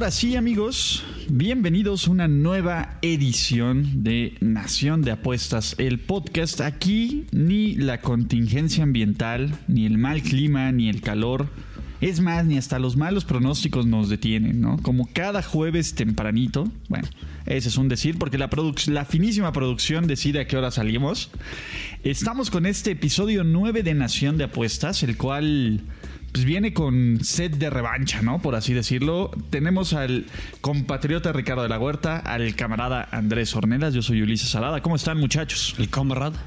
Ahora sí, amigos, bienvenidos a una nueva edición de Nación de Apuestas, el podcast. Aquí ni la contingencia ambiental, ni el mal clima, ni el calor. Es más, ni hasta los malos pronósticos nos detienen, ¿no? Como cada jueves tempranito, bueno, ese es un decir, porque la, finísima producción decide a qué hora salimos. Estamos con este episodio 9 de Nación de Apuestas, el cual pues viene con set de revancha, ¿no? Por así decirlo. Tenemos al compatriota Ricardo de la Huerta, al camarada Andrés Ornelas, yo soy Ulises Salada. ¿Cómo están, muchachos? El camarada.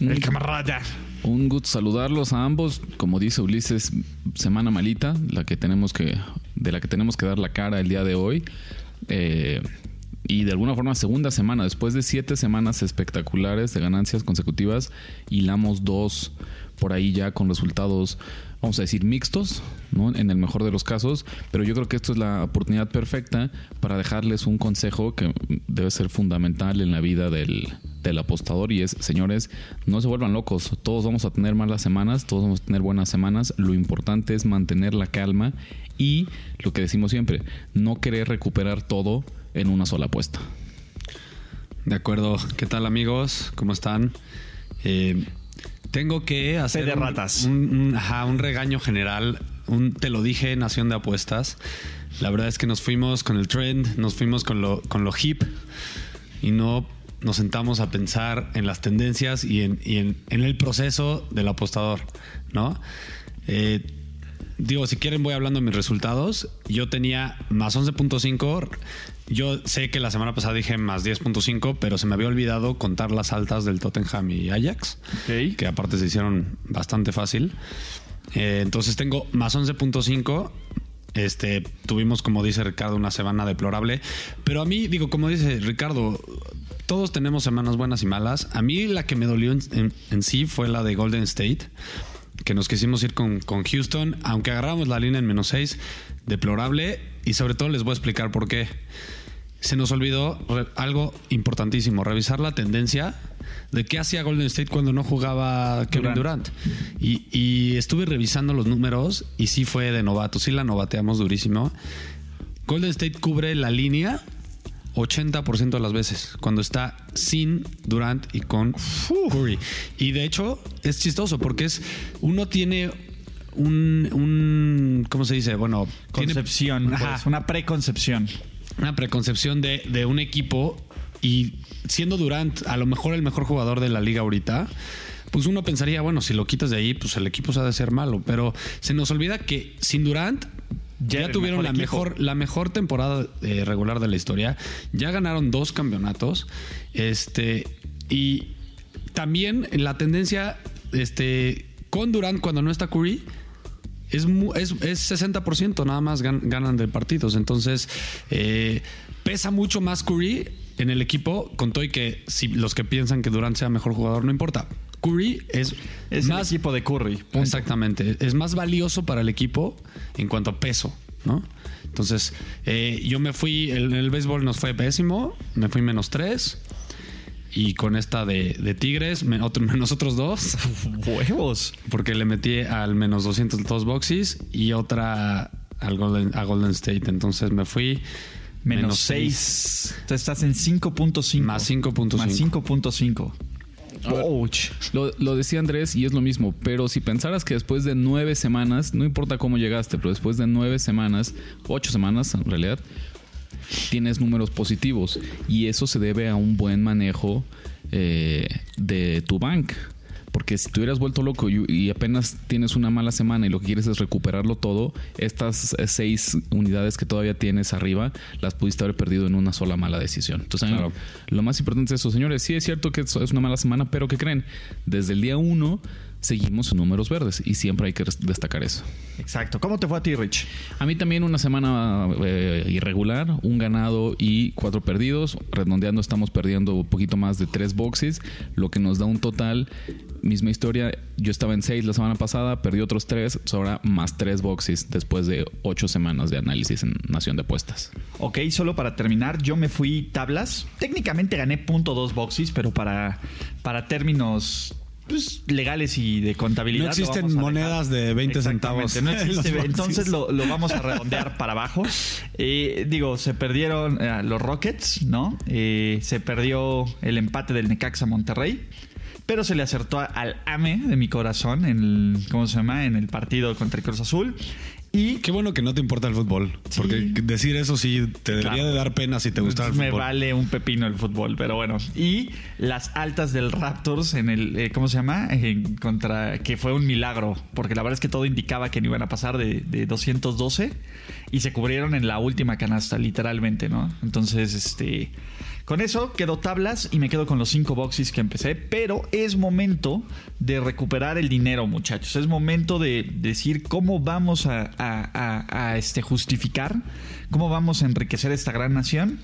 El camarada. Un gusto saludarlos a ambos. Como dice Ulises, semana malita, la que tenemos que, de la que tenemos que dar la cara el día de hoy. Eh, y de alguna forma, segunda semana, después de siete semanas espectaculares de ganancias consecutivas, hilamos dos por ahí ya con resultados, vamos a decir, mixtos, ¿no? En el mejor de los casos. Pero yo creo que esto es la oportunidad perfecta para dejarles un consejo que debe ser fundamental en la vida del, del apostador y es, señores, no se vuelvan locos. Todos vamos a tener malas semanas, todos vamos a tener buenas semanas. Lo importante es mantener la calma y lo que decimos siempre, no querer recuperar todo en una sola apuesta. De acuerdo. ¿Qué tal amigos? ¿Cómo están? Eh, tengo que hacer de un- ratas. Un, un- ajá, un regaño general. Un, te lo dije, Nación de Apuestas. La verdad es que nos fuimos con el trend, nos fuimos con lo, con lo hip y no nos sentamos a pensar en las tendencias y en, y en- en el proceso del apostador, ¿no? Eh, digo, si quieren voy hablando de mis resultados. Yo tenía más 11.5. Yo sé que la semana pasada dije más 10.5, pero se me había olvidado contar las altas del Tottenham y Ajax, que aparte se hicieron bastante fácil. Eh, entonces tengo más 11.5. Este, tuvimos, como dice Ricardo, una semana deplorable. Pero a mí, digo, como dice Ricardo, todos tenemos semanas buenas y malas. A mí la que me dolió en, en- en sí fue la de Golden State, que nos quisimos ir con, con Houston, aunque agarramos la línea en menos 6, deplorable. Y sobre todo les voy a explicar por qué. Se nos olvidó algo importantísimo, revisar la tendencia de qué hacía Golden State cuando no jugaba Kevin Durant. Y, y estuve revisando los números y sí fue de novato, sí la novateamos durísimo. Golden State cubre la línea 80% de las veces cuando está sin Durant y con Curry. Y de hecho es chistoso porque es uno tiene un, un ¿cómo se dice? Bueno, Concepción, pues, una preconcepción. una preconcepción de, de un equipo y siendo Durant a lo mejor el mejor jugador de la liga ahorita, pues uno pensaría, bueno, si lo quitas de ahí, pues el equipo se ha de ser malo. Pero se nos olvida que sin Durant Ya tuvieron mejor la equipo. mejor, la mejor temporada eh, regular de la historia. Ya ganaron dos campeonatos. Este. Y también la tendencia, este, con Durant cuando no está Curry, es, es, es 60% nada más gan- ganan de partidos. Entonces, eh, pesa mucho más Curry en el equipo, con todo y que si los que piensan que Durant sea mejor jugador, no importa. Curry es, Es más el equipo de Curry. punto. Exactamente. Es más valioso para el equipo en cuanto a peso, ¿no? Entonces, eh, yo me fui, en el, béisbol nos fue pésimo, me fui menos tres. Y con esta de, de Tigres, me- otro- menos otros dos, Huevos. porque le metí al menos 202 boxes y otra al Golden, a Golden State. Entonces me fui Menos menos 6. Entonces estás en 5.5. Más 5.5. Más 5.5. Ouch. Lo, lo decía Andrés y es lo mismo, pero si pensaras que después de nueve semanas, no importa cómo llegaste, pero después de nueve semanas, ocho semanas en realidad, tienes números positivos y eso se debe a un buen manejo eh, de tu bank. Porque si te hubieras vuelto loco y, y apenas tienes una mala semana y lo que quieres es recuperarlo todo, estas eh, seis unidades que todavía tienes arriba las pudiste haber perdido en una sola mala decisión. Entonces, mí Claro. lo más importante es eso, señores. Sí es cierto que es es una mala semana, pero ¿qué creen? Desde el día uno seguimos en números verdes y siempre hay que destacar eso. Exacto. ¿Cómo te fue a ti, Rich? A mí también una semana eh, irregular, un ganado y cuatro perdidos. Redondeando estamos perdiendo un poquito más de tres boxes, lo que nos da un total. Misma historia, yo estaba en seis la semana pasada, perdí otros tres, ahora más tres boxes después de ocho semanas de análisis en Nación de Apuestas. Ok, solo para terminar, yo me fui tablas. Técnicamente gané punto dos boxes, pero para, para términos pues, legales y de contabilidad. No existen monedas de 20 Exactamente, centavos No existe. Entonces lo, lo vamos a redondear para abajo. Eh, digo, se perdieron eh, los Rockets, ¿no? Eh, se perdió el empate del Necaxa Monterrey. Pero se le acertó al AME de mi corazón en el, ¿cómo se llama? En el partido contra el Cruz Azul. Y Qué bueno que no te importa el fútbol. Porque decir eso sí te debería Claro. de dar pena si te gustara el me fútbol. vale un pepino el fútbol, pero bueno. Y las altas del Raptors en el, eh, ¿cómo se llama? En contra, que fue un milagro, porque la verdad es que todo indicaba que no iban a pasar de, de 212 y se cubrieron en la última canasta, literalmente, ¿no? Entonces, este, con eso quedo tablas y me quedo con los cinco boxes que empecé, pero es momento de recuperar el dinero, muchachos. Es momento de decir cómo vamos a, este, justificar, cómo vamos a enriquecer esta gran nación.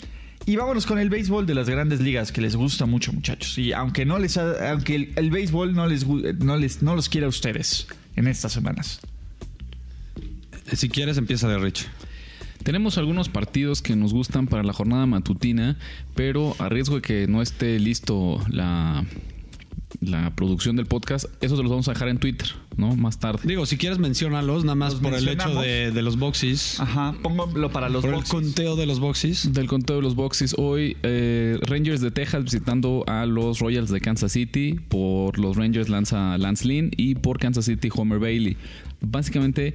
Y vámonos con el béisbol de las grandes ligas, que les gusta mucho, muchachos. Y aunque no les ha- aunque el, béisbol no les, no les no los quiera a ustedes en estas semanas. Si quieres, empieza de Rich. Tenemos algunos partidos que nos gustan para la jornada matutina, pero a riesgo de que no esté listo la, la producción del podcast, eso se los vamos a dejar en Twitter, ¿no? Más tarde. Digo, si quieres, menciónalos, nada más Los por el hecho de, de los boxes. Ajá, pónganlo para los por el boxes. conteo de los boxes. Del conteo de los boxes, hoy eh, Rangers de Texas visitando a los Royals de Kansas City. Por los Rangers lanza Lance Lynn y por Kansas City Homer Bailey. Básicamente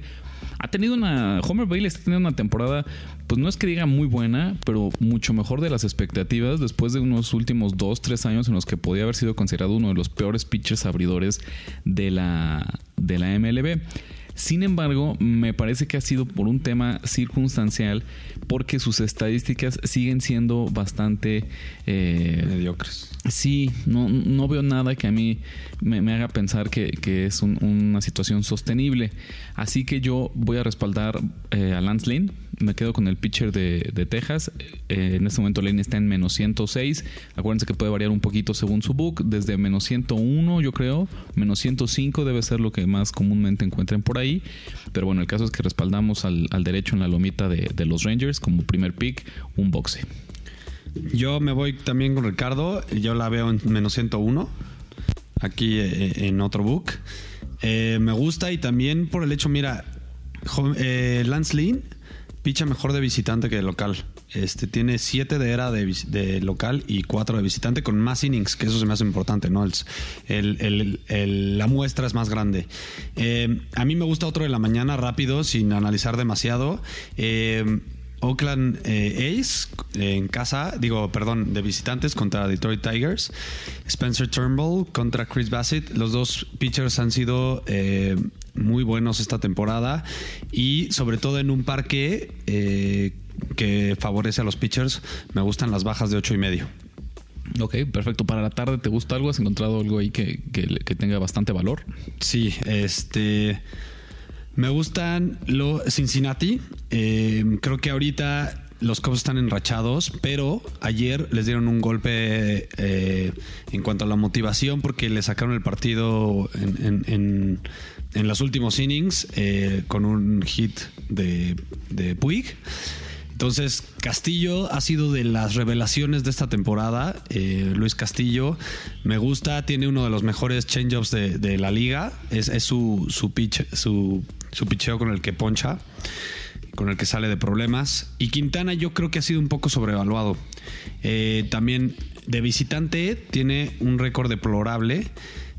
ha tenido una. Homer Bailey está teniendo una temporada, pues no es que diga muy buena, pero mucho mejor de las expectativas después de unos últimos dos, tres años en los que podía haber sido considerado uno de los peores pitchers abridores de la, de la MLB. Sin embargo, me parece que ha sido por un tema circunstancial, porque sus estadísticas siguen siendo bastante eh, Mediocres. Sí, no, no veo nada que a mí me, me haga pensar que, que es un- una situación sostenible. Así que yo voy a respaldar eh, a Lance Lynn. Me quedo con el pitcher de, de Texas. Eh, en este momento Lane está en menos 106. Acuérdense que puede variar un poquito según su book. Desde menos 101, yo creo. Menos 105 debe ser lo que más comúnmente encuentren por ahí. Pero bueno, el caso es que respaldamos al, al derecho en la lomita de, de los Rangers como primer pick, un boxe. Yo me voy también con Ricardo. Yo la veo en menos 101. Aquí eh, en otro book. Eh, me gusta y también por el hecho, mira, eh, Lance Lynn picha mejor de visitante que de local. Este tiene 7 de era de, local y 4 de visitante con más innings, que eso se me hace importante, ¿no? La muestra es más grande. Eh, a mí me gusta otro de la mañana rápido, sin analizar demasiado. Eh, Oakland eh, Ace en casa, digo, perdón, de visitantes contra Detroit Tigers. Spencer Turnbull contra Chris Bassett. Los dos pitchers han sido eh, muy buenos esta temporada y sobre todo en un parque que favorece a los pitchers. Me gustan las bajas de ocho y medio. Ok, perfecto. Para la tarde, ¿te gusta algo? ¿Has encontrado algo ahí que, que- que tenga bastante valor? Sí, este. Me gustan los Cincinnati. Eh, creo que ahorita los Cubs están enrachados, pero ayer les dieron un golpe eh, en cuanto a la motivación porque le sacaron el partido en, en- en- en los últimos innings eh, con un hit de, de Puig. Entonces, Castillo ha sido de las revelaciones de esta temporada. Eh, Luis Castillo me gusta, tiene uno de los mejores changeups de, la liga. Es, es su, su pitch, su, su picheo con el que poncha, con el que sale de problemas. Y Quintana yo creo que ha sido un poco sobrevaluado. Eh, también de visitante tiene un récord deplorable.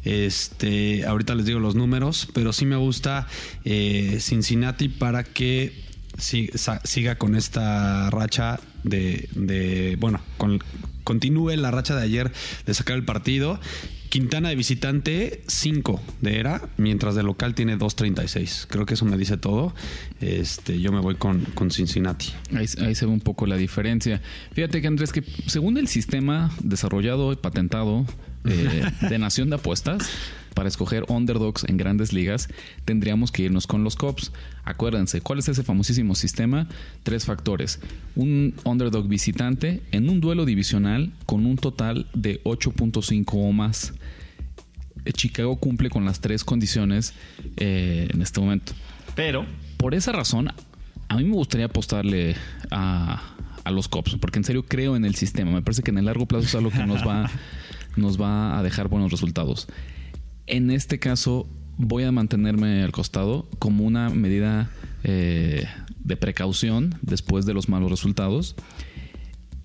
Este, ahorita les digo los números, pero sí me gusta eh, Cincinnati para que si- siga con esta racha de, de- bueno, con, continúe la racha de ayer de sacar el partido. Quintana de visitante 5 de era, mientras de local tiene 2.36. Creo que eso me dice todo. Este, yo me voy con, con Cincinnati. Ahí, ahí se ve un poco la diferencia. Fíjate que Andrés, que según el sistema desarrollado y patentado eh, de Nación de Apuestas, para escoger underdogs en grandes ligas, tendríamos que irnos con los Cops. Acuérdense, ¿cuál es ese famosísimo sistema? Tres factores. Un underdog visitante en un duelo divisional con un total de 8.5 o más. Eh, Chicago cumple con las tres condiciones eh, en este momento. Pero, por esa razón, a mí me gustaría apostarle a, a los Cops, porque en serio creo en el sistema. Me parece que en el largo plazo es algo que nos va, nos va a dejar buenos resultados. En este caso, voy a mantenerme al costado como una medida eh, de precaución después de los malos resultados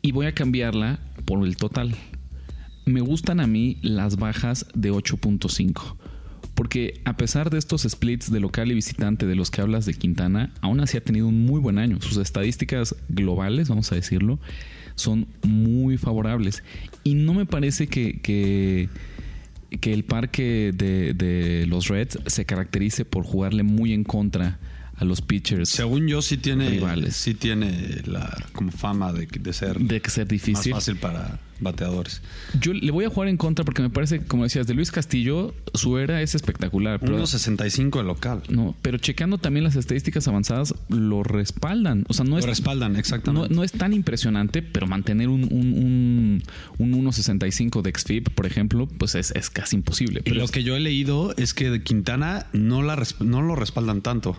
y voy a cambiarla por el total. Me gustan a mí las bajas de 8.5. Porque a pesar de estos splits de local y visitante de los que hablas de Quintana, aún así ha tenido un muy buen año. Sus estadísticas globales, vamos a decirlo, son muy favorables. Y no me parece que, que, que el parque de, de los Reds se caracterice por jugarle muy en contra a los pitchers. Según yo, sí tiene, Rivales. sí tiene la como fama de, de ser de que ser difícil. más fácil para bateadores. Yo le voy a jugar en contra porque me parece, como decías, de Luis Castillo, su era es espectacular. Pero, 1.65 de local. no, pero checando también las estadísticas avanzadas, lo respaldan. O sea, no Lo es, respaldan, exactamente. no es tan impresionante, pero mantener un, un, un, un 1.65 de XFIP, por ejemplo, pues es, es casi imposible. y lo es- que yo he leído es que de Quintana no, la, no lo respaldan tanto.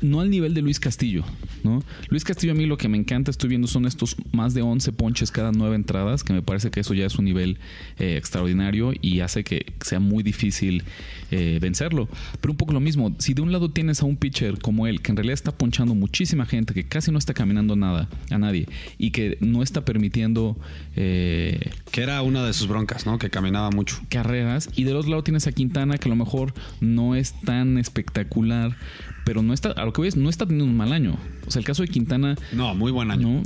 No al nivel de Luis Castillo, ¿no? Luis Castillo a mí lo que me encanta estoy viendo son estos más de 11 ponches cada nueve entradas, que me parece que eso ya es un nivel eh, extraordinario y hace que sea muy difícil eh, vencerlo. Pero un poco lo mismo, si de un lado tienes a un pitcher como él, que en realidad está ponchando muchísima gente, que casi no está caminando nada a nadie y que no está permitiendo eh, Que era una de sus broncas, ¿no? Que caminaba mucho. carreras. Y del otro lado tienes a Quintana, que a lo mejor no es tan espectacular, pero no está, a lo que voy es, no está teniendo un mal año. O sea, el caso de Quintana, No, muy buen año. ¿no?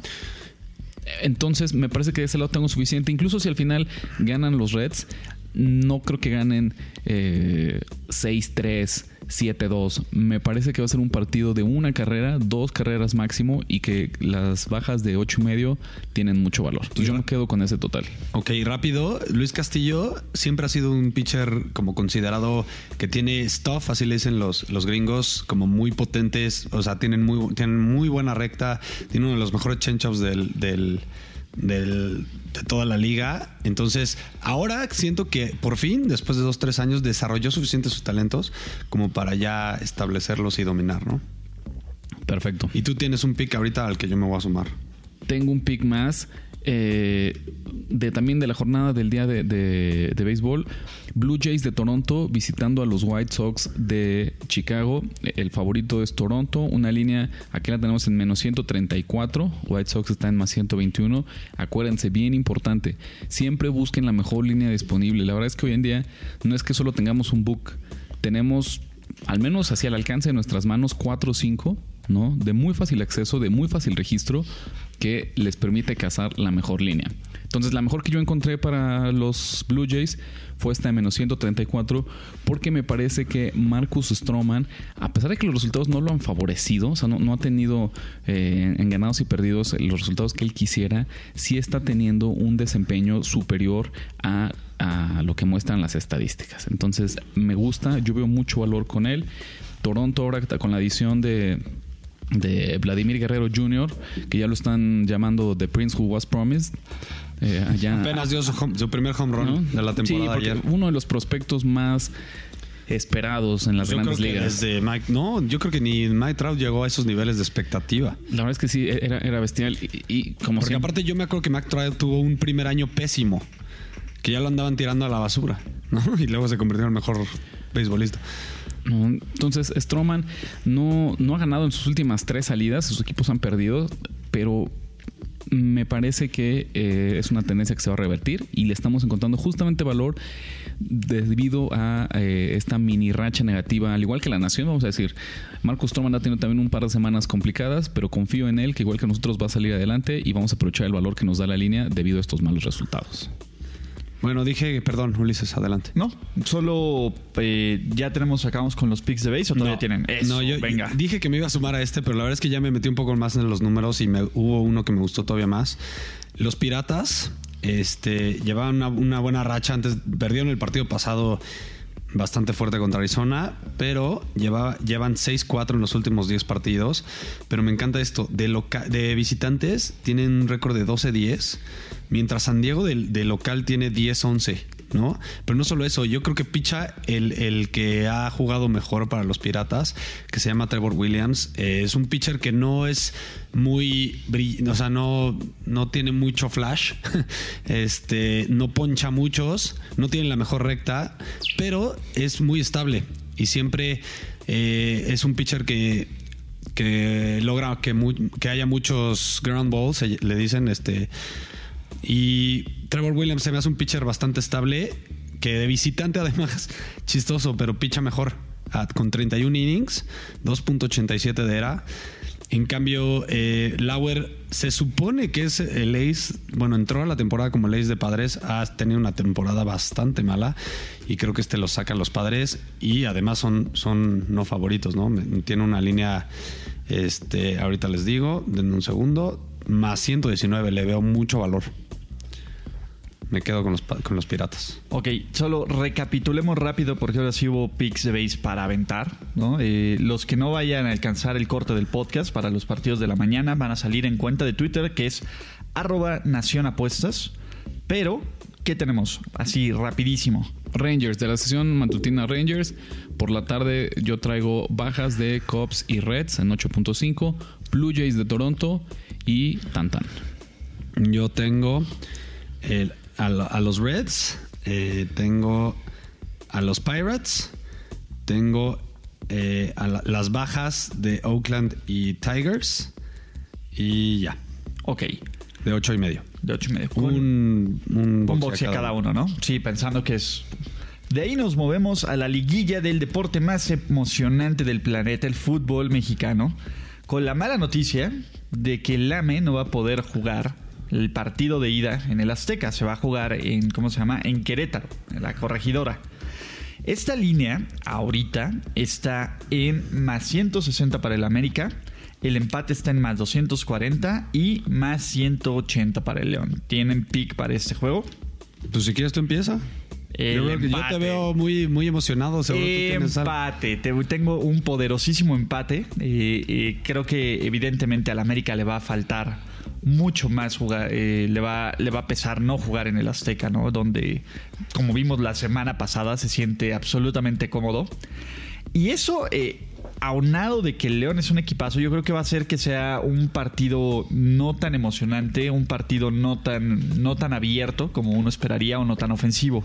Entonces, me parece que de ese lado tengo suficiente. Incluso si al final ganan los Reds, no creo que ganen eh, 6-3, 7-2. Me parece que va a ser un partido de una carrera, dos carreras máximo, y que las bajas de 8 y medio tienen mucho valor. Entonces, yo me quedo con ese total. Ok, rápido. Luis Castillo siempre ha sido un pitcher como considerado que tiene stuff, así le dicen los, los gringos, como muy potentes. O sea, tienen muy, tienen muy buena recta. Tiene uno de los mejores change-ups del, del, del- de toda la liga. Entonces, ahora siento que por fin, después de dos, tres años, desarrolló suficientes sus talentos como para ya establecerlos y dominar, ¿no? Perfecto. Y tú tienes un pick ahorita al que yo me voy a sumar. tengo un pick más eh, de también de la jornada del día de, de- de béisbol. Blue Jays de Toronto visitando a los White Sox de Chicago. El favorito es Toronto. Una línea, aquí la tenemos en menos 134. White Sox está en más 121. Acuérdense, bien importante. Siempre busquen la mejor línea disponible. La verdad es que hoy en día no es que solo tengamos un book. Tenemos al menos hacia el alcance de nuestras manos 4 o 5, ¿no? De muy fácil acceso, de muy fácil registro, que les permite cazar la mejor línea. Entonces, la mejor que yo encontré para los Blue Jays fue esta de menos 134, porque me parece que Marcus Stroman, a pesar de que los resultados no lo han favorecido, o sea, no, ha tenido eh, en ganados y perdidos los resultados que él quisiera, sí está teniendo un desempeño superior a a lo que muestran las estadísticas. Entonces, me gusta, yo veo mucho valor con él. Toronto ahora con la adición de de Vladimir Guerrero Jr., que ya lo están llamando The Prince Who Was Promised. Eh, allá- Apenas dio su, home- su primer home run ¿no? de la temporada ayer. uno de los prospectos más esperados en las Yo creo grandes que ligas. desde Mike, no, yo creo que ni Mike Trout llegó a esos niveles de expectativa. La verdad es que sí, era, era bestial. Y, y como Porque siempre- aparte yo me acuerdo que Mike Trout tuvo un primer año pésimo, que ya lo andaban tirando a la basura, ¿no? Y luego se convirtió en el mejor beisbolista. Entonces, Stroman no, no ha ganado en sus últimas tres salidas, sus equipos han perdido, pero me parece que eh, es una tendencia que se va a revertir y le estamos encontrando justamente valor debido a eh, esta mini racha negativa, al igual que la nación, vamos a decir. Marcus Stroman ha tenido también un par de semanas complicadas, pero confío en él que igual que nosotros va a salir adelante y vamos a aprovechar el valor que nos da la línea debido a estos malos resultados. Bueno, dije, perdón, Ulises, adelante. No, solo eh, ya tenemos, acabamos con los picks de base o todavía no, tienen. Eso, no, yo venga. dije que me iba a sumar a este, pero la verdad es que ya me metí un poco más en los números y me, hubo uno que me gustó todavía más. Los Piratas este, llevaban una, una buena racha antes, perdieron el partido pasado bastante fuerte contra Arizona, pero lleva, llevan 6-4 en los últimos 10 partidos. Pero me encanta esto, de, loca- de visitantes tienen un récord de 12-10, mientras San Diego de, de local tiene 10-11. Pero no solo eso, yo creo que picha el, el que ha jugado mejor para los Piratas, que se llama Trevor Williams. Eh, es un pitcher que no es muy o sea, no, no tiene mucho flash, este, no poncha muchos, no tiene la mejor recta, pero es muy estable y siempre eh, es un pitcher que, que logra que, que haya muchos ground balls, le dicen, este, y Trevor Williams se me hace un pitcher bastante estable, que de visitante además, chistoso, pero picha mejor, ah, con 31 innings, 2.87 de era. En cambio, eh, Lauer se supone que es el ace, bueno, entró a la temporada como el ace de padres, ha tenido una temporada bastante mala y creo que este lo sacan los padres y además son, no favoritos, ¿no? Tiene una línea, este, ahorita les digo, denme un segundo, más 119, le veo mucho valor. Me quedo con los, con los piratas. Ok, solo recapitulemos rápido porque ahora sí hubo picks de base para aventar, ¿no? Eh, los que no vayan a alcanzar el corte del podcast para los partidos de la mañana van a salir en cuenta de Twitter que es arroba nación apuestas. Pero, ¿qué tenemos? Así, rapidísimo. Rangers, de la sesión matutina Rangers. Por la tarde yo traigo bajas de Cubs y Reds en 8.5, Blue Jays de Toronto y Tantan. Yo tengo el- a, lo- a los Reds, eh, tengo a los Pirates, tengo eh, a la- las bajas de Oakland y Tigers y ya, Ok, de ocho y medio. de 8 y medio. Un, un Un boxe boxe a cada uno, ¿no? Sí, pensando que es. De ahí nos movemos a la liguilla del deporte más emocionante del planeta, el fútbol mexicano, con la mala noticia de que el AME no va a poder jugar el partido de ida en el Azteca, se va a jugar en, ¿cómo se llama? En Querétaro, en la corregidora. Esta línea ahorita está en más 160 para el América. El empate está en más 240 y más 180 para el León. ¿Tienen pick para este juego? Pues si quieres tú empieza. Yo, yo empate. te veo muy, muy emocionado. seguro tú tienes. Empate. Te- tengo un poderosísimo empate. Eh, eh, creo que evidentemente al América le va a faltar mucho más jugar. eh, le, va, le va a pesar no jugar en el Azteca, ¿no? Donde, como vimos la semana pasada, se siente absolutamente cómodo. Y eso, eh, aunado de que el León es un equipazo, yo creo que va a hacer que sea un partido no tan emocionante, un partido no tan, no tan abierto como uno esperaría o no tan ofensivo.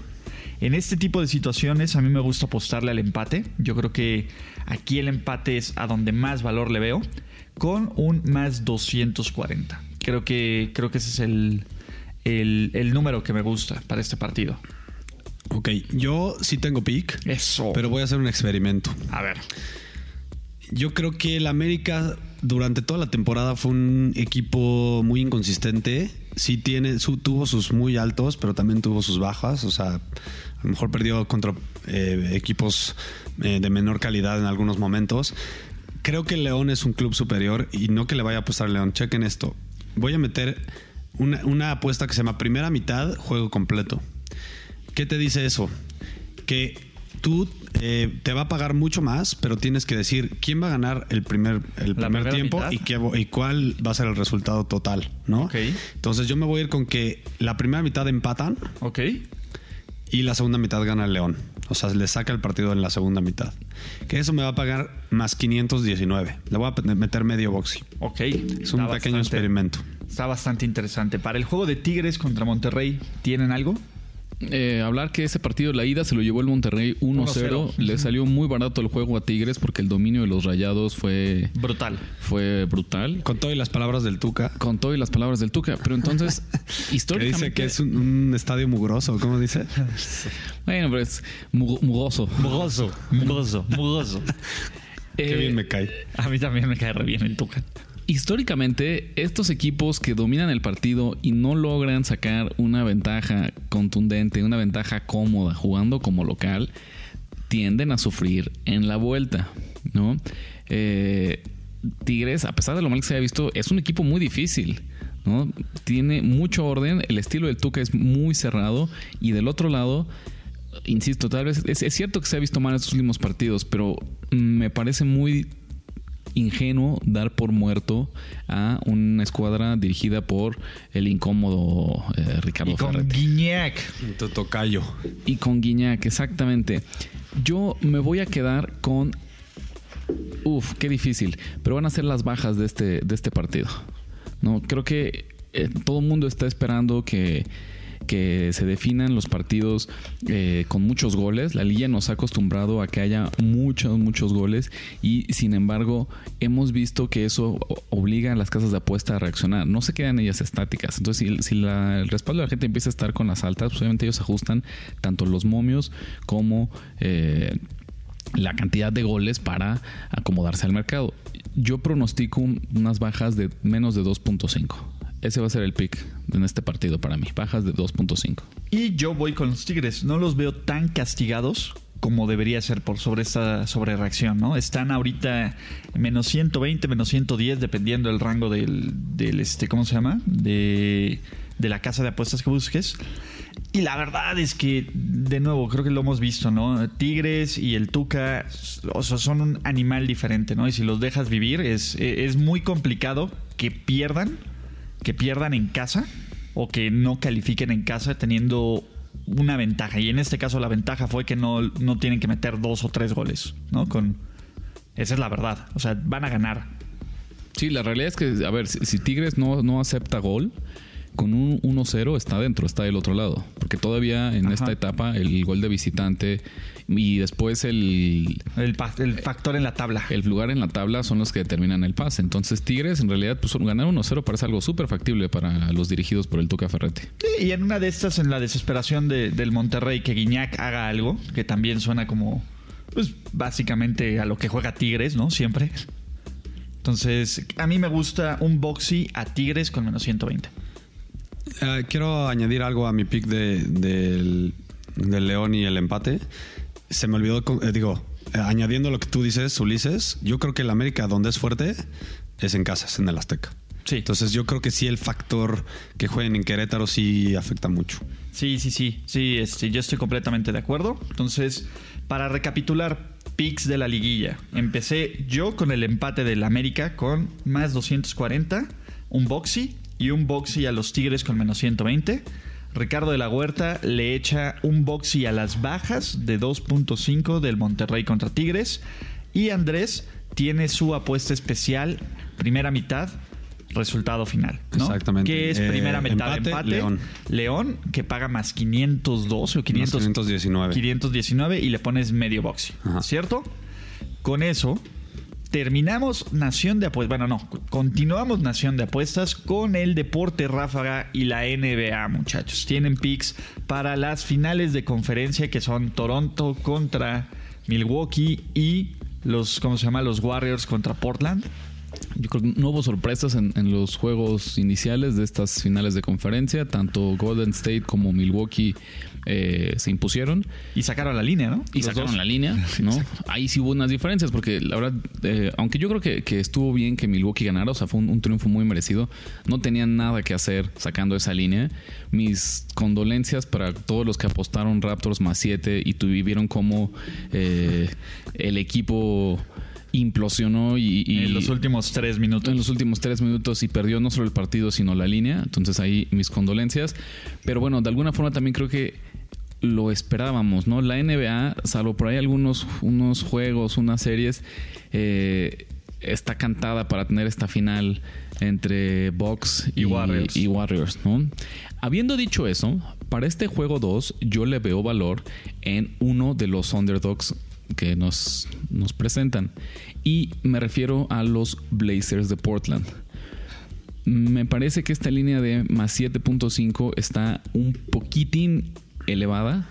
En este tipo de situaciones a mí me gusta apostarle al empate. Yo creo que aquí el empate es a donde más valor le veo, con un más 240. Creo que, creo que ese es el, el, el número que me gusta para este partido. Ok, yo sí tengo pick, Eso. pero voy a hacer un experimento. a ver. Yo creo que el América durante toda la temporada fue un equipo muy inconsistente. Sí tiene, su, tuvo sus muy altos, pero también tuvo sus bajas. O sea, a lo mejor perdió contra eh, equipos eh, de menor calidad en algunos momentos. Creo que el León es un club superior y no que le vaya a apostar al León. Chequen esto. Voy a meter una, una apuesta que se llama primera mitad, juego completo. ¿Qué te dice eso? Que tú eh, te va a pagar mucho más, pero tienes que decir quién va a ganar el primer, el primer tiempo mitad. y, qué, y cuál va a ser el resultado total, ¿no? Entonces yo me voy a ir con que la primera mitad empatan Ok. y la segunda mitad gana el León. O sea, le saca el partido en la segunda mitad. Que eso me va a pagar más 519. Le voy a meter medio boxy. Ok. Es un pequeño bastante- experimento. Está bastante interesante. Para el juego de Tigres contra Monterrey, ¿tienen algo? Eh, hablar que ese partido, la ida, se lo llevó el Monterrey 1-0. 1-0. Le salió muy barato el juego a Tigres porque el dominio de los rayados fue, Brutal. fue brutal. Con todo y las palabras del Tuca. Con todo y las palabras del Tuca. Pero entonces, Que históricamente. dice que es un, un estadio mugroso, ¿cómo dice? Bueno, pero es mu- mugoso. Mugoso, mugoso, mugoso. Qué Eh, bien me cae. A mí también me cae re bien el Tuca. Históricamente, estos equipos que dominan el partido y no logran sacar una ventaja contundente, una ventaja cómoda jugando como local, tienden a sufrir en la vuelta, ¿no? Eh, Tigres, a pesar de lo mal que se haya visto, es un equipo muy difícil. ¿no? Tiene mucho orden, el estilo del Tuca es muy cerrado y del otro lado, insisto, tal vez es, es cierto que se ha visto mal en estos últimos partidos, pero me parece muy ingenuo dar por muerto a una escuadra dirigida por el incómodo eh, Ricardo Y con Ferretti. Guiñac. Tu tocayo. Y con Guiñac, exactamente. Yo me voy a quedar con. Uf, qué difícil. Pero van a ser las bajas de este, de este partido. No, creo que eh, todo el mundo está esperando que, que se definan los partidos eh, con muchos goles. La liga nos ha acostumbrado a que haya muchos, muchos goles. Y sin embargo, hemos visto que eso obliga a las casas de apuesta a reaccionar. No se quedan ellas estáticas. Entonces, si, la- el respaldo de la gente empieza a estar con las altas, pues obviamente ellos ajustan tanto los momios como eh, la cantidad de goles para acomodarse al mercado. Yo pronostico un- unas bajas de menos de 2.5. Ese va a ser el pick en este partido para mí. Bajas de 2.5. Y yo voy con los Tigres. No los veo tan castigados como debería ser por sobre esta sobrereacción, ¿no? Están ahorita menos 120, menos 110, dependiendo del rango del, del este, ¿cómo se llama? De, de la casa de apuestas que busques. Y la verdad es que, de nuevo, creo que lo hemos visto, ¿no? Tigres y el Tuca, son un animal diferente, ¿no? Y si los dejas vivir, es, es muy complicado que pierdan, que pierdan en casa o que no califiquen en casa teniendo una ventaja. Y en este caso la ventaja fue que no, no tienen que meter dos o tres goles, ¿no? Con, esa es la verdad. O sea, van a ganar. Sí, la realidad es que, a ver, si, Tigres no, no acepta gol, con un 1-0 está dentro, está del otro lado. Porque todavía en Ajá. esta etapa el gol de visitante y después el, El, el factor en la tabla. el lugar en la tabla son los que determinan el pase. Entonces Tigres en realidad pues ganar 1-0 parece algo súper factible para los dirigidos por el Tuca Ferretti. Sí, y en una de estas, en la desesperación de- del Monterrey, que Guiñac haga algo, que también suena como, pues básicamente a lo que juega Tigres, ¿no? Siempre. Entonces, a mí me gusta un boxy a Tigres con menos 120. Eh, quiero añadir algo a mi pick de, del, del León y el empate. Se me olvidó, eh, digo, eh, añadiendo lo que tú dices, Ulises, yo creo que el América donde es fuerte es en casa, es en el Azteca. Sí. Entonces yo creo que sí el factor que jueguen en Querétaro sí afecta mucho. Sí, sí, sí. Sí, este, yo estoy completamente de acuerdo. Entonces, para recapitular, picks de la liguilla. Empecé yo con el empate del América con más 240, un boxy y un boxy a los Tigres con menos 120. Ricardo de la Huerta le echa un boxy a las bajas de 2.5 del Monterrey contra Tigres. Y Andrés tiene su apuesta especial, primera mitad, resultado final. ¿no? Exactamente. Que es Eh, primera mitad empate, empate. León. León, que paga más 512 o 500, 519. 519 y le pones medio boxy. Ajá. ¿Cierto? Con eso, terminamos Nación de Apuestas. Bueno, no, continuamos Nación de Apuestas con el Deporte Ráfaga y la NBA, muchachos. Tienen picks para las finales de conferencia que son Toronto contra Milwaukee y los, ¿cómo se llama? Los Warriors contra Portland. Yo creo que no hubo sorpresas en, en los juegos iniciales de estas finales de conferencia. Tanto Golden State como Milwaukee eh, se impusieron. Y sacaron la línea, ¿no? Y Los sacaron dos. la línea, ¿no? Ahí sí hubo unas diferencias, porque la verdad, eh, aunque yo creo que, que estuvo bien que Milwaukee ganara, o sea, fue un, un triunfo muy merecido, no tenían nada que hacer sacando esa línea. Mis condolencias para todos los que apostaron Raptors más 7 y tuvieron como eh, el equipo implosionó y, y- En los últimos tres minutos. en los últimos tres minutos y perdió no solo el partido, sino la línea. Entonces ahí mis condolencias. Pero bueno, de alguna forma también creo que lo esperábamos, ¿no? La NBA, salvo por ahí algunos unos juegos, unas series, eh, está cantada para tener esta final entre Bucks y, Y Warriors. y Warriors, ¿no? Habiendo dicho eso, para este juego 2 yo le veo valor en uno de los underdogs que nos, nos presentan. Y me refiero a los Blazers de Portland. Me parece que esta línea de más 7.5 está un poquitín elevada.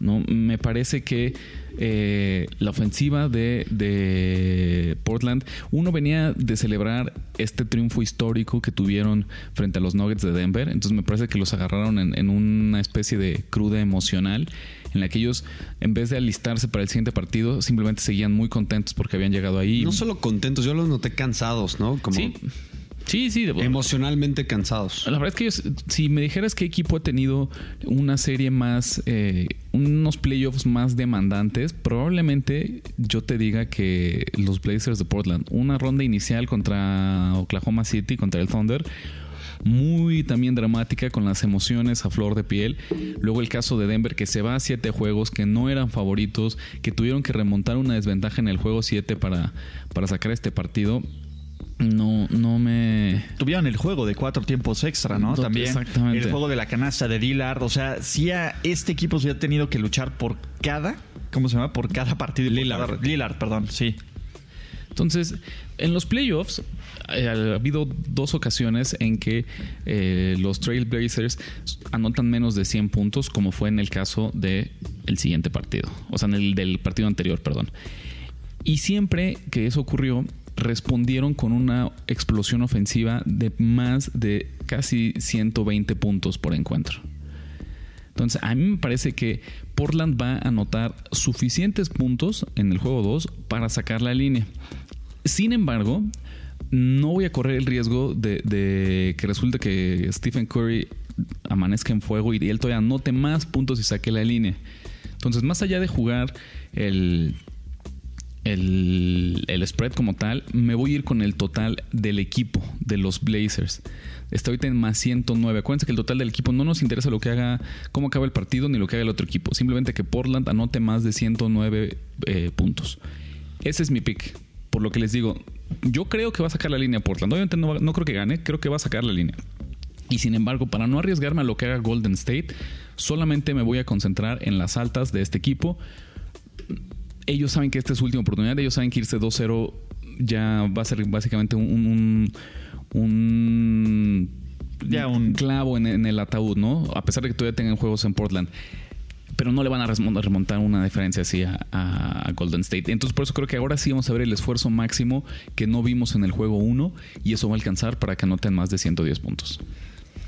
¿no? Me parece que eh, la ofensiva de, de Portland, uno venía de celebrar este triunfo histórico que tuvieron frente a los Nuggets de Denver, entonces me parece que los agarraron en, en una especie de cruda emocional en la que ellos, en vez de alistarse para el siguiente partido, simplemente seguían muy contentos porque habían llegado ahí. No solo contentos, yo los noté cansados, ¿no? Como Sí, sí, sí. de- emocionalmente cansados. La verdad es que si me dijeras qué equipo ha tenido una serie más, eh, unos playoffs más demandantes, probablemente yo te diga que los Blazers de Portland, una ronda inicial contra Oklahoma City, contra el Thunder, muy también dramática con las emociones a flor de piel. Luego el caso de Denver que se va a siete juegos, que no eran favoritos, que tuvieron que remontar una desventaja en el juego 7 para, para sacar este partido. No, no me... Tuvieron el juego de cuatro tiempos extra, ¿no? También exactamente. el juego de la canasta de Dillard. O sea, sí a este equipo se ha tenido que luchar por cada, ¿cómo se llama? Por cada partido. Lillard. cada- Lillard, perdón, sí. Entonces, en los playoffs eh, ha habido dos ocasiones en que eh, los Trailblazers anotan menos de 100 puntos, como fue en el caso del el siguiente partido, o sea, en el del partido anterior, perdón. Y siempre que eso ocurrió, respondieron con una explosión ofensiva de más de casi 120 puntos por encuentro. Entonces, a mí me parece que Portland va a anotar suficientes puntos en el juego 2 para sacar la línea. Sin embargo, no voy a correr el riesgo de, que resulte que Stephen Curry amanezca en fuego y él todavía anote más puntos y saque la línea. Entonces, más allá de jugar el, el, el spread como tal, me voy a ir con el total del equipo de los Blazers. Está ahorita en más 109. Acuérdense que el total del equipo no nos interesa lo que haga, cómo acaba el partido ni lo que haga el otro equipo. Simplemente que Portland anote más de 109 eh, puntos. Ese es mi pick. Por lo que les digo, yo creo que va a sacar la línea Portland. Obviamente no, no creo que gane, creo que va a sacar la línea. Y sin embargo, para no arriesgarme a lo que haga Golden State, solamente me voy a concentrar en las altas de este equipo ellos saben que esta es su última oportunidad, ellos saben que irse 2-0 ya va a ser básicamente un, un, un- Ya un- clavo en, en el ataúd, ¿no? A pesar de que todavía tengan juegos en Portland. Pero no le van a remontar una diferencia así a Golden State. Entonces, por eso creo que ahora sí vamos a ver el esfuerzo máximo que no vimos en el juego 1 y eso va a alcanzar para que anoten más de 110 puntos.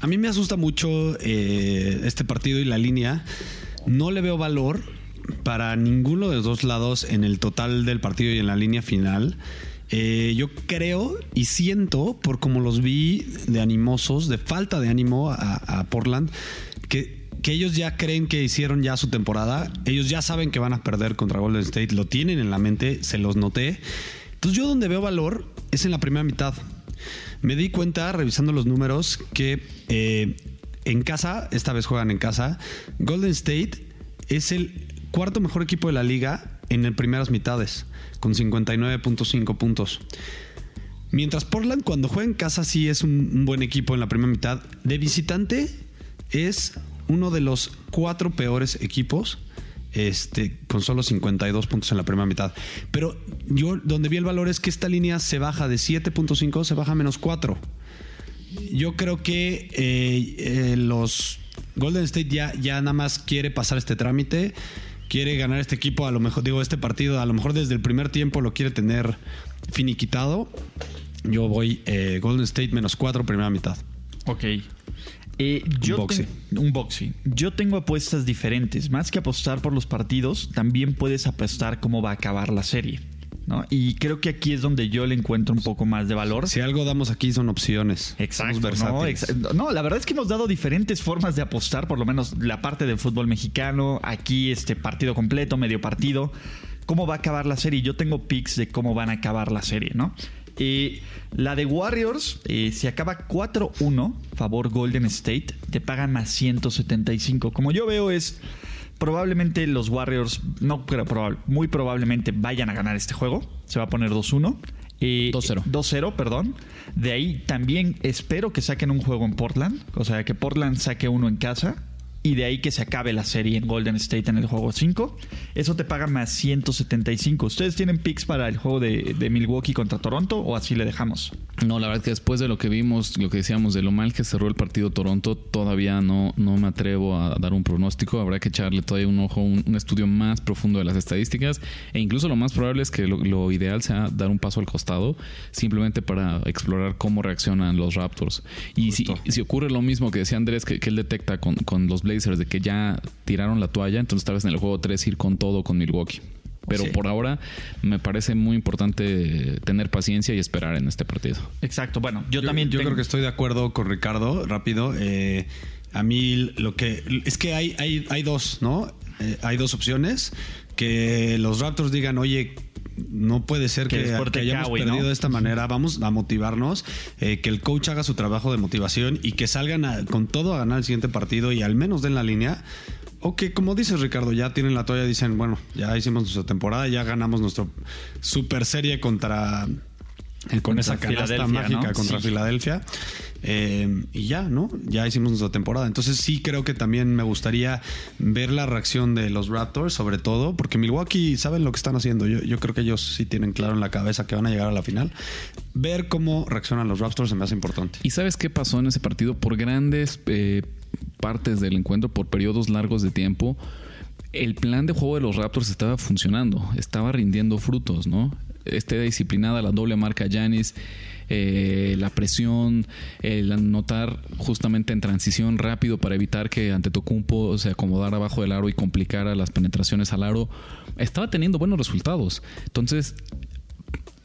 A mí me asusta mucho eh, este partido y la línea. No le veo valor para ninguno de los dos lados en el total del partido y en la línea final. Eh, yo creo y siento, por como los vi de animosos, de falta de ánimo a, Portland, que, que ellos ya creen que hicieron ya su temporada. Ellos ya saben que van a perder contra Golden State. Lo tienen en la mente, se los noté. Entonces yo donde veo valor es en la primera mitad. Me di cuenta, revisando los números, que eh, en casa, esta vez juegan en casa, Golden State es el cuarto mejor equipo de la liga en el primeras mitades, con 59.5 puntos. Mientras Portland cuando juega en casa sí es un, buen equipo en la primera mitad, de visitante es uno de los cuatro peores equipos este, con solo 52 puntos en la primera mitad. Pero yo donde vi el valor es que esta línea se baja de 7.5, se baja a menos 4. Yo creo que eh, eh, los Golden State ya, ya nada más quiere pasar este trámite, quiere ganar este equipo, a lo mejor, digo, este partido, a lo mejor desde el primer tiempo lo quiere tener finiquitado. Yo voy eh, Golden State menos 4 primera mitad. Ok. Eh, yo Un ten- un boxy. Yo tengo apuestas diferentes. Más que apostar por los partidos, también puedes apostar cómo va a acabar la serie. ¿No? Y creo que aquí es donde yo le encuentro un poco más de valor. Si algo damos aquí son opciones. Exacto. ¿no? la verdad es que hemos dado diferentes formas de apostar, por lo menos la parte del fútbol mexicano, aquí este partido completo, medio partido. ¿Cómo va a acabar la serie? Yo tengo picks de cómo van a acabar la serie, ¿no? Eh, la de Warriors, eh, si acaba 4-1, favor Golden State, te pagan más 175. Como yo veo es, probablemente los Warriors, no creo probable, muy probablemente vayan a ganar este juego. Se va a poner 2-1. Eh, 2-0. 2-0, perdón. De ahí también espero que saquen un juego en Portland. O sea, que Portland saque uno en casa. Y de ahí que se acabe la serie en Golden State en el juego 5. Eso te paga más 175. ¿Ustedes tienen picks para el juego de, de Milwaukee contra Toronto o así le dejamos? No, la verdad que después de lo que vimos, lo que decíamos de lo mal que cerró el partido Toronto, todavía no, no me atrevo a dar un pronóstico. Habrá que echarle todavía un ojo, un, un estudio más profundo de las estadísticas. E incluso lo más probable es que lo, lo ideal sea dar un paso al costado, simplemente para explorar cómo reaccionan los Raptors. Y si, si ocurre lo mismo que decía Andrés, que, que él detecta con, con los Blazers, de que ya tiraron la toalla, entonces tal vez en el juego 3 ir con todo con Milwaukee. Pero Sí. por ahora me parece muy importante tener paciencia y esperar en este partido. Exacto. Bueno, yo, Yo, también yo tengo- creo que estoy de acuerdo con Ricardo, rápido. Eh, a mí lo que... Es que hay, hay, hay dos, ¿no? Eh, hay dos opciones. Que los Raptors digan, oye... No puede ser Que que, desporte que hayamos perdido ¿no? de esta manera. Vamos a motivarnos. eh, que el coach haga su trabajo de motivación y que salgan a- con todo a ganar el siguiente partido y al menos den la línea. O que, como dices, Ricardo, ya tienen la toalla dicen, bueno, ya hicimos nuestra temporada, ya ganamos nuestra super serie contra. eh, con esa canasta mágica ¿no? contra Sí. Filadelfia. Eh, y ya, ¿no? Ya hicimos nuestra temporada. Entonces sí creo que también me gustaría ver la reacción de los Raptors, sobre todo, porque Milwaukee saben lo que están haciendo. Yo, yo creo que ellos sí tienen claro en la cabeza que van a llegar a la final. Ver cómo reaccionan los Raptors se me hace importante. ¿Y sabes qué pasó en ese partido? Por grandes eh, partes del encuentro, por periodos largos de tiempo, el plan de juego de los Raptors estaba funcionando, estaba rindiendo frutos, ¿no? Este disciplinada, la doble marca Yanis, eh, la presión, el anotar justamente en transición rápido para evitar que Antetokounmpo se acomodara abajo del aro y complicara las penetraciones al aro, estaba teniendo buenos resultados. Entonces,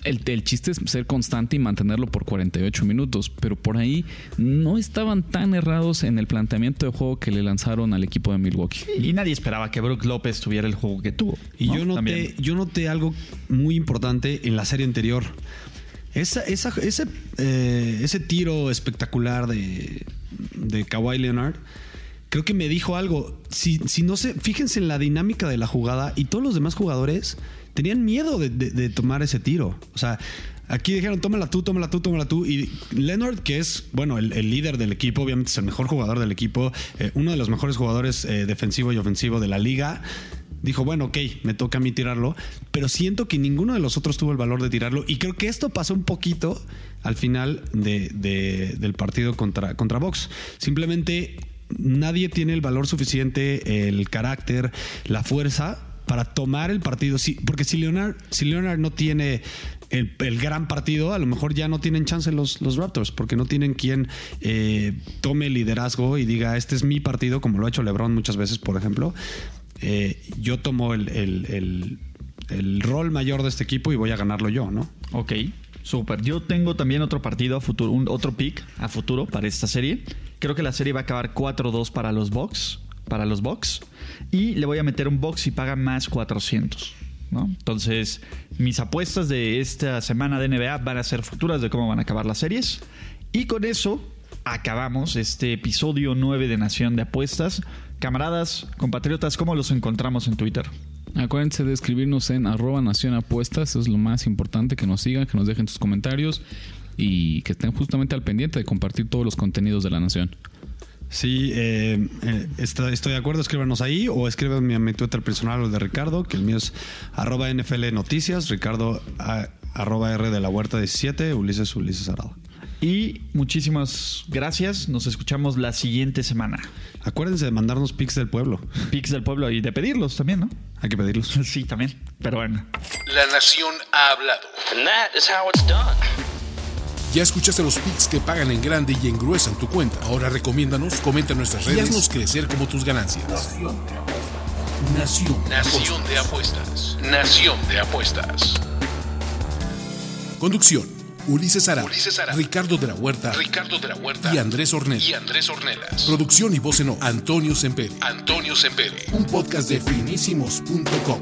el, el chiste es ser constante y mantenerlo por 48 minutos, pero por ahí no estaban tan errados en el planteamiento de juego que le lanzaron al equipo de Milwaukee. Y nadie esperaba que Brook López tuviera el juego que tuvo. Y ¿no? yo, noté, También. yo noté algo muy importante en la serie anterior. Esa, esa- ese, eh, ese tiro espectacular de, de Kawhi Leonard, creo que me dijo algo. Si, si no sé, fíjense en la dinámica de la jugada y todos los demás jugadores tenían miedo de, tomar ese tiro. O sea, aquí dijeron, tómala tú, tómala tú, tómala tú. Y Leonard, que es, bueno, el, líder del equipo, obviamente es el mejor jugador del equipo, eh, uno de los mejores jugadores eh, defensivo y ofensivo de la liga. Dijo, bueno, ok, me toca a mí tirarlo, pero siento que ninguno de los otros tuvo el valor de tirarlo y creo que esto pasó un poquito al final de- de- del partido contra, contra Box. Simplemente nadie tiene el valor suficiente, el carácter, la fuerza para tomar el partido. Sí, porque si Leonard, si Leonard no tiene el, el gran partido, a lo mejor ya no tienen chance los, los Raptors, porque no tienen quien eh, tome el liderazgo y diga, este es mi partido, como lo ha hecho LeBron muchas veces, por ejemplo. Eh, yo tomo el, el- el- rol mayor de este equipo y voy a ganarlo yo, ¿no? Ok, súper. Yo tengo también otro partido a futuro, un, otro pick a futuro para esta serie. Creo que la serie va a acabar 4-2 para los Bucks, para los Bucks. Y le voy a meter un box y paga más 400. ¿no? Entonces, mis apuestas de esta semana de NBA van a ser futuras de cómo van a acabar las series. Y con eso acabamos este episodio 9 de Nación de Apuestas. Camaradas, compatriotas, ¿cómo los encontramos en Twitter? Acuérdense de escribirnos en arroba nación apuestas, es lo más importante, que nos sigan, que nos dejen sus comentarios y que estén justamente al pendiente de compartir todos los contenidos de la nación. Sí, eh, eh, está- estoy de acuerdo. Escríbanos ahí o escríbanme a mi Twitter personal o el de Ricardo, que el mío es arroba NFL Noticias, Ricardo a- arroba R de la Huerta 17, Ulises Ulises Arada. Y muchísimas gracias. Nos escuchamos la siguiente semana. Acuérdense de mandarnos pics del pueblo. Pix del pueblo y de pedirlos también, ¿no? Hay que pedirlos. Sí, también. Pero bueno. La nación ha hablado. And that is how it's done. Ya escuchaste los picks que pagan en grande y engruesan tu cuenta. Ahora recomiéndanos, comenta en nuestras redes y haznos crecer como tus ganancias. Nación. Nación de apuestas. Nación de apuestas. Conducción. Ulises Ara. Ricardo de la Huerta Ricardo de la Huerta y Andrés Ornella. y Andrés Ornelas. Producción y voz en off, Antonio Sempere. Antonio Sempere. Un podcast de finísimos.com.